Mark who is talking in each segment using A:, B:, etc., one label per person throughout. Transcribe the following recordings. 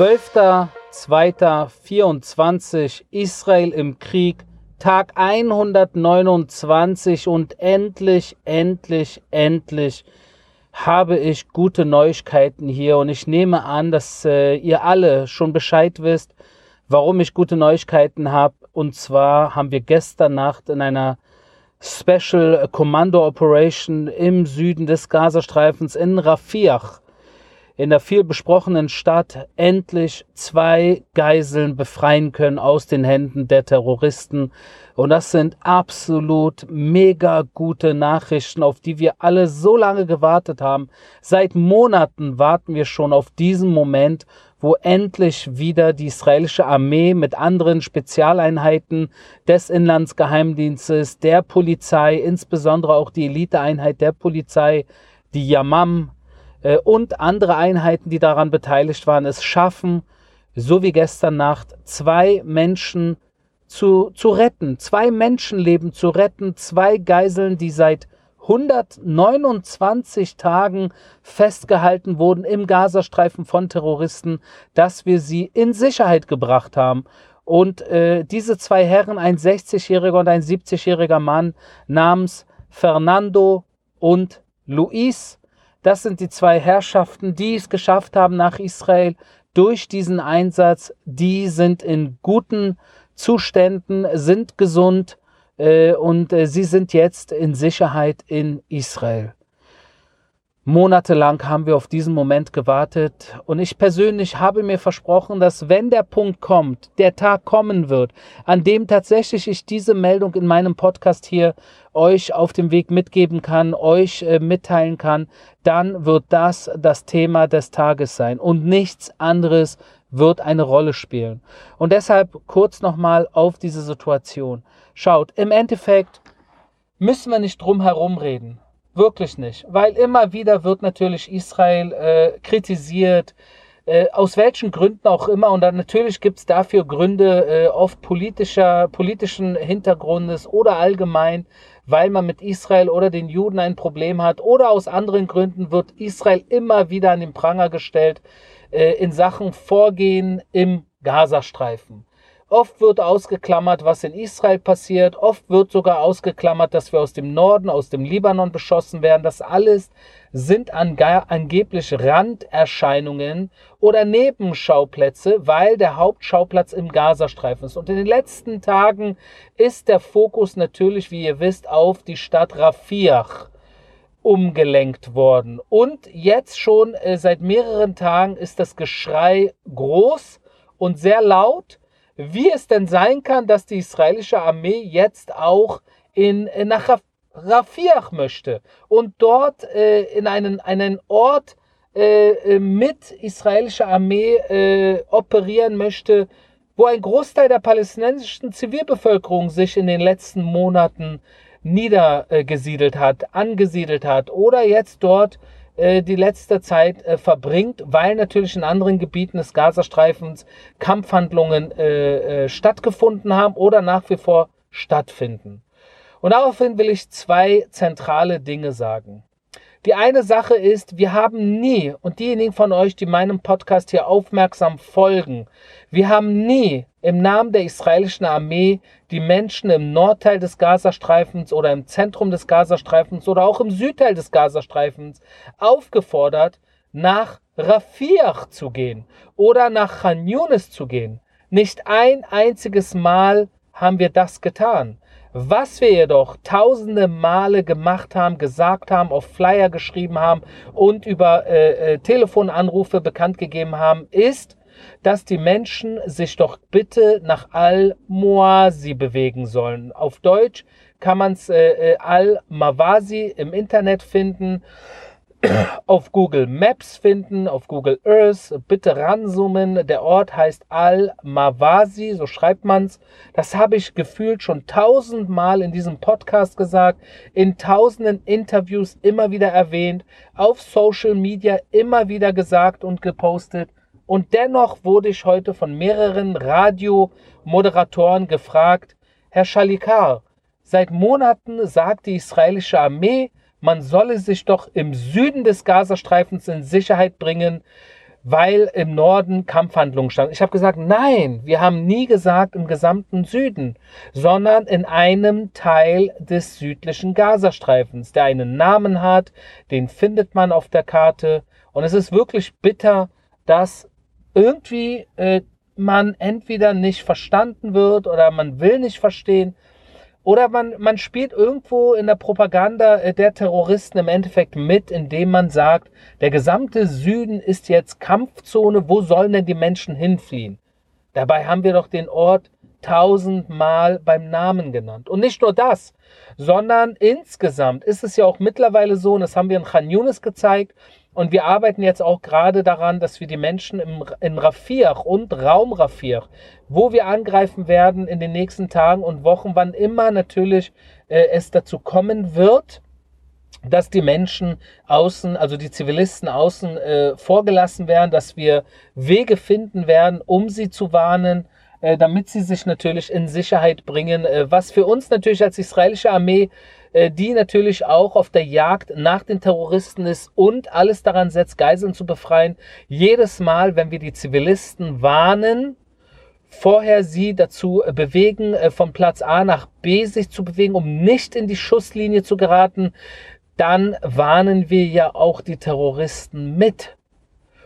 A: 12.02.24 Israel im Krieg, Tag 129 und endlich, endlich, endlich habe ich gute Neuigkeiten hier und ich nehme an, dass äh, ihr alle schon Bescheid wisst, warum ich gute Neuigkeiten habe. Und zwar haben wir gestern Nacht in einer Special Commando Operation im Süden des Gazastreifens in Rafiach in der viel besprochenen Stadt endlich zwei Geiseln befreien können aus den Händen der Terroristen. Und das sind absolut mega gute Nachrichten, auf die wir alle so lange gewartet haben. Seit Monaten warten wir schon auf diesen Moment, wo endlich wieder die israelische Armee mit anderen Spezialeinheiten des Inlandsgeheimdienstes, der Polizei, insbesondere auch die Eliteeinheit der Polizei, die Yamam, äh, und andere Einheiten, die daran beteiligt waren, es schaffen, so wie gestern Nacht, zwei Menschen zu, zu retten, zwei Menschenleben zu retten, zwei Geiseln, die seit 129 Tagen festgehalten wurden im Gazastreifen von Terroristen, dass wir sie in Sicherheit gebracht haben. Und äh, diese zwei Herren, ein 60-jähriger und ein 70-jähriger Mann namens Fernando und Luis, das sind die zwei Herrschaften, die es geschafft haben nach Israel durch diesen Einsatz. Die sind in guten Zuständen, sind gesund äh, und äh, sie sind jetzt in Sicherheit in Israel. Monatelang haben wir auf diesen Moment gewartet und ich persönlich habe mir versprochen, dass wenn der Punkt kommt, der Tag kommen wird, an dem tatsächlich ich diese Meldung in meinem Podcast hier euch auf dem Weg mitgeben kann, euch äh, mitteilen kann, dann wird das das Thema des Tages sein und nichts anderes wird eine Rolle spielen. Und deshalb kurz nochmal auf diese Situation. Schaut, im Endeffekt müssen wir nicht drum herum reden. Wirklich nicht. Weil immer wieder wird natürlich Israel äh, kritisiert, äh, aus welchen Gründen auch immer. Und dann natürlich gibt es dafür Gründe, äh, oft politischer, politischen Hintergrundes oder allgemein, weil man mit Israel oder den Juden ein Problem hat. Oder aus anderen Gründen wird Israel immer wieder an den Pranger gestellt äh, in Sachen Vorgehen im Gazastreifen. Oft wird ausgeklammert, was in Israel passiert. Oft wird sogar ausgeklammert, dass wir aus dem Norden, aus dem Libanon beschossen werden. Das alles sind angeblich Randerscheinungen oder Nebenschauplätze, weil der Hauptschauplatz im Gazastreifen ist. Und in den letzten Tagen ist der Fokus natürlich, wie ihr wisst, auf die Stadt Rafiach umgelenkt worden. Und jetzt schon äh, seit mehreren Tagen ist das Geschrei groß und sehr laut wie es denn sein kann, dass die israelische Armee jetzt auch in, äh, nach Rafiach möchte und dort äh, in einen, einen Ort äh, äh, mit israelischer Armee äh, operieren möchte, wo ein Großteil der palästinensischen Zivilbevölkerung sich in den letzten Monaten niedergesiedelt hat, angesiedelt hat oder jetzt dort die letzte Zeit äh, verbringt, weil natürlich in anderen Gebieten des Gazastreifens Kampfhandlungen äh, äh, stattgefunden haben oder nach wie vor stattfinden. Und daraufhin will ich zwei zentrale Dinge sagen. Die eine Sache ist, wir haben nie, und diejenigen von euch, die meinem Podcast hier aufmerksam folgen, wir haben nie im Namen der israelischen Armee die Menschen im Nordteil des Gazastreifens oder im Zentrum des Gazastreifens oder auch im Südteil des Gazastreifens aufgefordert, nach Rafiach zu gehen oder nach Khan Yunis zu gehen. Nicht ein einziges Mal haben wir das getan. Was wir jedoch tausende Male gemacht haben, gesagt haben, auf Flyer geschrieben haben und über äh, äh, Telefonanrufe bekannt gegeben haben, ist, dass die Menschen sich doch bitte nach Al-Muasi bewegen sollen. Auf Deutsch kann man es äh, äh, Al-Mawasi im Internet finden auf Google Maps finden, auf Google Earth. Bitte ranzoomen. Der Ort heißt Al-Mawasi, so schreibt man's. Das habe ich gefühlt schon tausendmal in diesem Podcast gesagt, in tausenden Interviews immer wieder erwähnt, auf Social Media immer wieder gesagt und gepostet. Und dennoch wurde ich heute von mehreren Radiomoderatoren gefragt, Herr Shalikar, seit Monaten sagt die israelische Armee, man solle sich doch im Süden des Gazastreifens in Sicherheit bringen. weil im Norden Kampfhandlungen standen. Ich habe gesagt, nein, wir haben nie gesagt im gesamten Süden, sondern in einem Teil des südlichen Gazastreifens, der einen Namen hat, den findet man auf der Karte. Und es ist wirklich bitter, dass irgendwie äh, man entweder nicht verstanden wird oder man will nicht verstehen. Oder man, man spielt irgendwo in der Propaganda äh, der Terroristen im Endeffekt mit, indem man sagt, der gesamte Süden ist jetzt Kampfzone, wo sollen denn die Menschen hinfliehen? Dabei haben wir doch den Ort tausendmal beim Namen genannt. Und nicht nur das, sondern insgesamt ist es ja auch mittlerweile so, und das haben wir in Khan Yunis gezeigt, und wir arbeiten jetzt auch gerade daran, dass wir die Menschen im, in Rafir und Raum Rafir, wo wir angreifen werden in den nächsten Tagen und Wochen, wann immer natürlich äh, es dazu kommen wird, dass die Menschen außen, also die Zivilisten außen äh, vorgelassen werden, dass wir Wege finden werden, um sie zu warnen, äh, damit sie sich natürlich in Sicherheit bringen, äh, was für uns natürlich als israelische Armee äh, die natürlich auch auf der Jagd nach den Terroristen ist und alles daran setzt, Geiseln zu befreien. Jedes Mal, wenn wir die Zivilisten warnen, vorher sie dazu bewegen, von Platz A nach B sich zu bewegen, um nicht in die Schusslinie zu geraten, dann warnen wir ja auch die Terroristen mit.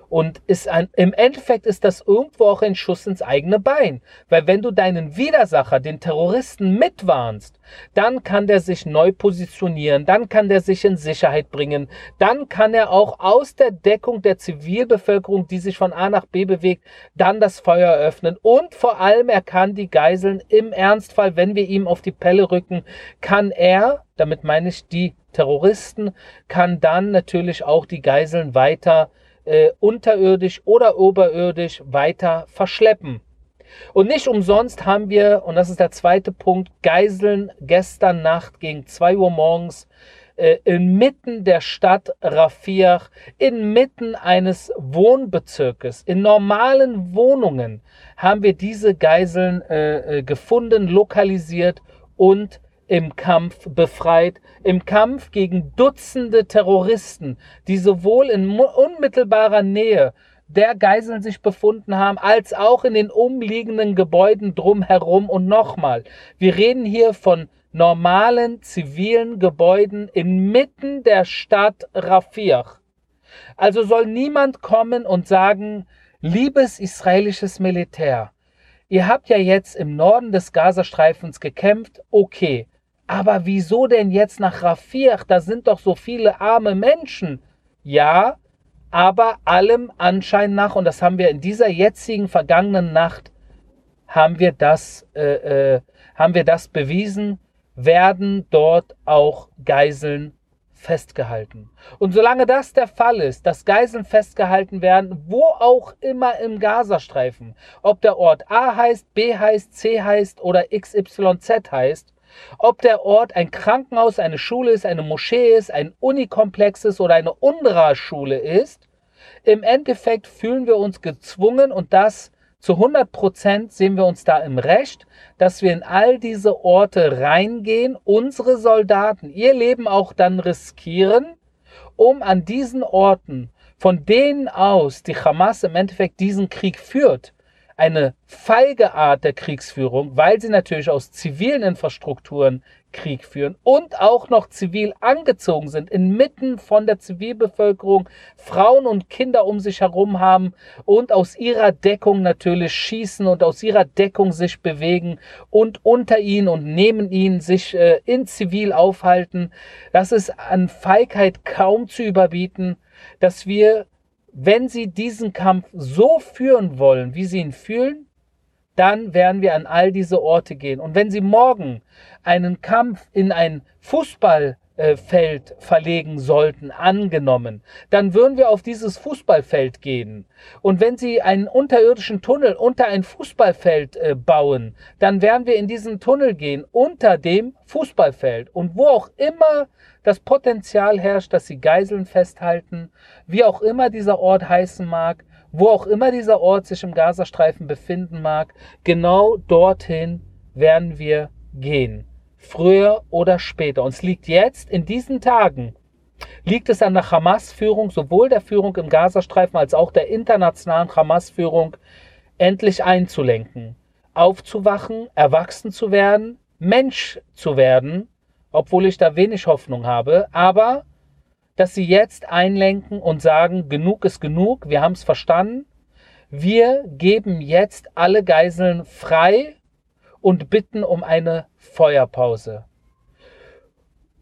A: Und ist ein, im Endeffekt ist das irgendwo auch ein Schuss ins eigene Bein. Weil wenn du deinen Widersacher, den Terroristen mitwarnst, dann kann der sich neu positionieren, dann kann der sich in Sicherheit bringen, dann kann er auch aus der Deckung der Zivilbevölkerung, die sich von A nach B bewegt, dann das Feuer öffnen. Und vor allem, er kann die Geiseln im Ernstfall, wenn wir ihm auf die Pelle rücken, kann er, damit meine ich die Terroristen, kann dann natürlich auch die Geiseln weiter unterirdisch oder oberirdisch weiter verschleppen. Und nicht umsonst haben wir, und das ist der zweite Punkt, Geiseln gestern Nacht gegen 2 Uhr morgens äh, inmitten der Stadt Rafir, inmitten eines Wohnbezirkes, in normalen Wohnungen haben wir diese Geiseln äh, äh gefunden, lokalisiert und im Kampf befreit, im Kampf gegen Dutzende Terroristen, die sowohl in unmittelbarer Nähe der Geiseln sich befunden haben, als auch in den umliegenden Gebäuden drumherum. Und nochmal, wir reden hier von normalen zivilen Gebäuden inmitten der Stadt Rafir. Also soll niemand kommen und sagen, liebes israelisches Militär, ihr habt ja jetzt im Norden des Gazastreifens gekämpft, okay, aber wieso denn jetzt nach Rafir? Da sind doch so viele arme Menschen. Ja, aber allem Anschein nach, und das haben wir in dieser jetzigen vergangenen Nacht, haben wir das, äh, äh, haben wir das bewiesen, werden dort auch Geiseln festgehalten. Und solange das der Fall ist, dass Geiseln festgehalten werden, wo auch immer im Gazastreifen, ob der Ort A heißt, B heißt, C heißt oder XYZ heißt, ob der Ort ein Krankenhaus, eine Schule ist, eine Moschee ist, ein Unikomplex ist oder eine UNRWA-Schule ist, im Endeffekt fühlen wir uns gezwungen und das zu 100 Prozent sehen wir uns da im Recht, dass wir in all diese Orte reingehen, unsere Soldaten ihr Leben auch dann riskieren, um an diesen Orten, von denen aus die Hamas im Endeffekt diesen Krieg führt, eine feige Art der Kriegsführung, weil sie natürlich aus zivilen Infrastrukturen Krieg führen und auch noch zivil angezogen sind, inmitten von der Zivilbevölkerung Frauen und Kinder um sich herum haben und aus ihrer Deckung natürlich schießen und aus ihrer Deckung sich bewegen und unter ihnen und neben ihnen sich äh, in Zivil aufhalten. Das ist an Feigheit kaum zu überbieten, dass wir wenn sie diesen Kampf so führen wollen, wie sie ihn fühlen, dann werden wir an all diese Orte gehen. Und wenn sie morgen einen Kampf in ein Fußball Feld verlegen sollten, angenommen, dann würden wir auf dieses Fußballfeld gehen. Und wenn Sie einen unterirdischen Tunnel unter ein Fußballfeld äh, bauen, dann werden wir in diesen Tunnel gehen, unter dem Fußballfeld. Und wo auch immer das Potenzial herrscht, dass Sie Geiseln festhalten, wie auch immer dieser Ort heißen mag, wo auch immer dieser Ort sich im Gazastreifen befinden mag, genau dorthin werden wir gehen früher oder später. Und es liegt jetzt in diesen Tagen liegt es an der Hamas-Führung, sowohl der Führung im Gazastreifen als auch der internationalen Hamas-Führung, endlich einzulenken, aufzuwachen, erwachsen zu werden, Mensch zu werden, obwohl ich da wenig Hoffnung habe, aber dass sie jetzt einlenken und sagen, genug ist genug, wir haben es verstanden, wir geben jetzt alle Geiseln frei und bitten um eine Feuerpause.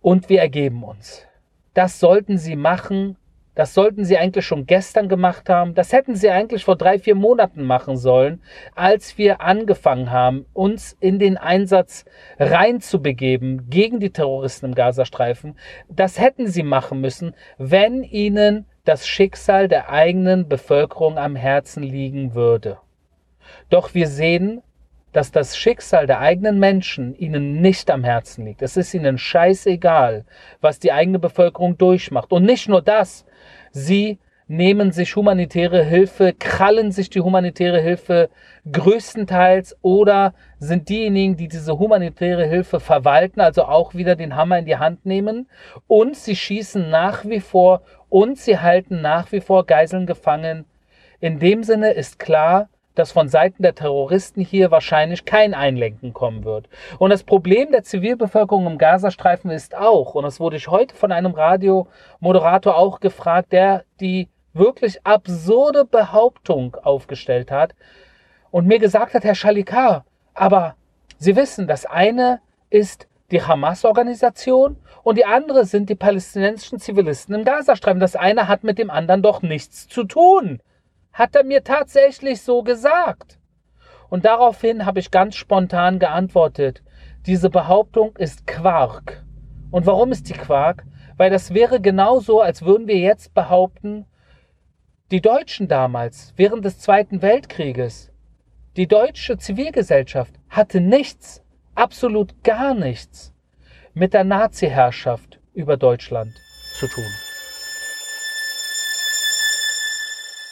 A: Und wir ergeben uns. Das sollten sie machen. Das sollten sie eigentlich schon gestern gemacht haben. Das hätten sie eigentlich vor drei, vier Monaten machen sollen, als wir angefangen haben, uns in den Einsatz reinzubegeben gegen die Terroristen im Gazastreifen. Das hätten sie machen müssen, wenn ihnen das Schicksal der eigenen Bevölkerung am Herzen liegen würde. Doch wir sehen, dass das Schicksal der eigenen Menschen ihnen nicht am Herzen liegt. Es ist ihnen scheißegal, was die eigene Bevölkerung durchmacht. Und nicht nur das, sie nehmen sich humanitäre Hilfe, krallen sich die humanitäre Hilfe größtenteils oder sind diejenigen, die diese humanitäre Hilfe verwalten, also auch wieder den Hammer in die Hand nehmen und sie schießen nach wie vor und sie halten nach wie vor Geiseln gefangen. In dem Sinne ist klar, dass von Seiten der Terroristen hier wahrscheinlich kein Einlenken kommen wird. Und das Problem der Zivilbevölkerung im Gazastreifen ist auch, und das wurde ich heute von einem Radiomoderator auch gefragt, der die wirklich absurde Behauptung aufgestellt hat und mir gesagt hat, Herr Shalikar, aber Sie wissen, das eine ist die Hamas-Organisation und die andere sind die palästinensischen Zivilisten im Gazastreifen. Das eine hat mit dem anderen doch nichts zu tun hat er mir tatsächlich so gesagt. Und daraufhin habe ich ganz spontan geantwortet, diese Behauptung ist Quark. Und warum ist die Quark? Weil das wäre genauso, als würden wir jetzt behaupten, die Deutschen damals, während des Zweiten Weltkrieges, die deutsche Zivilgesellschaft hatte nichts, absolut gar nichts mit der Nazi-Herrschaft über Deutschland zu tun.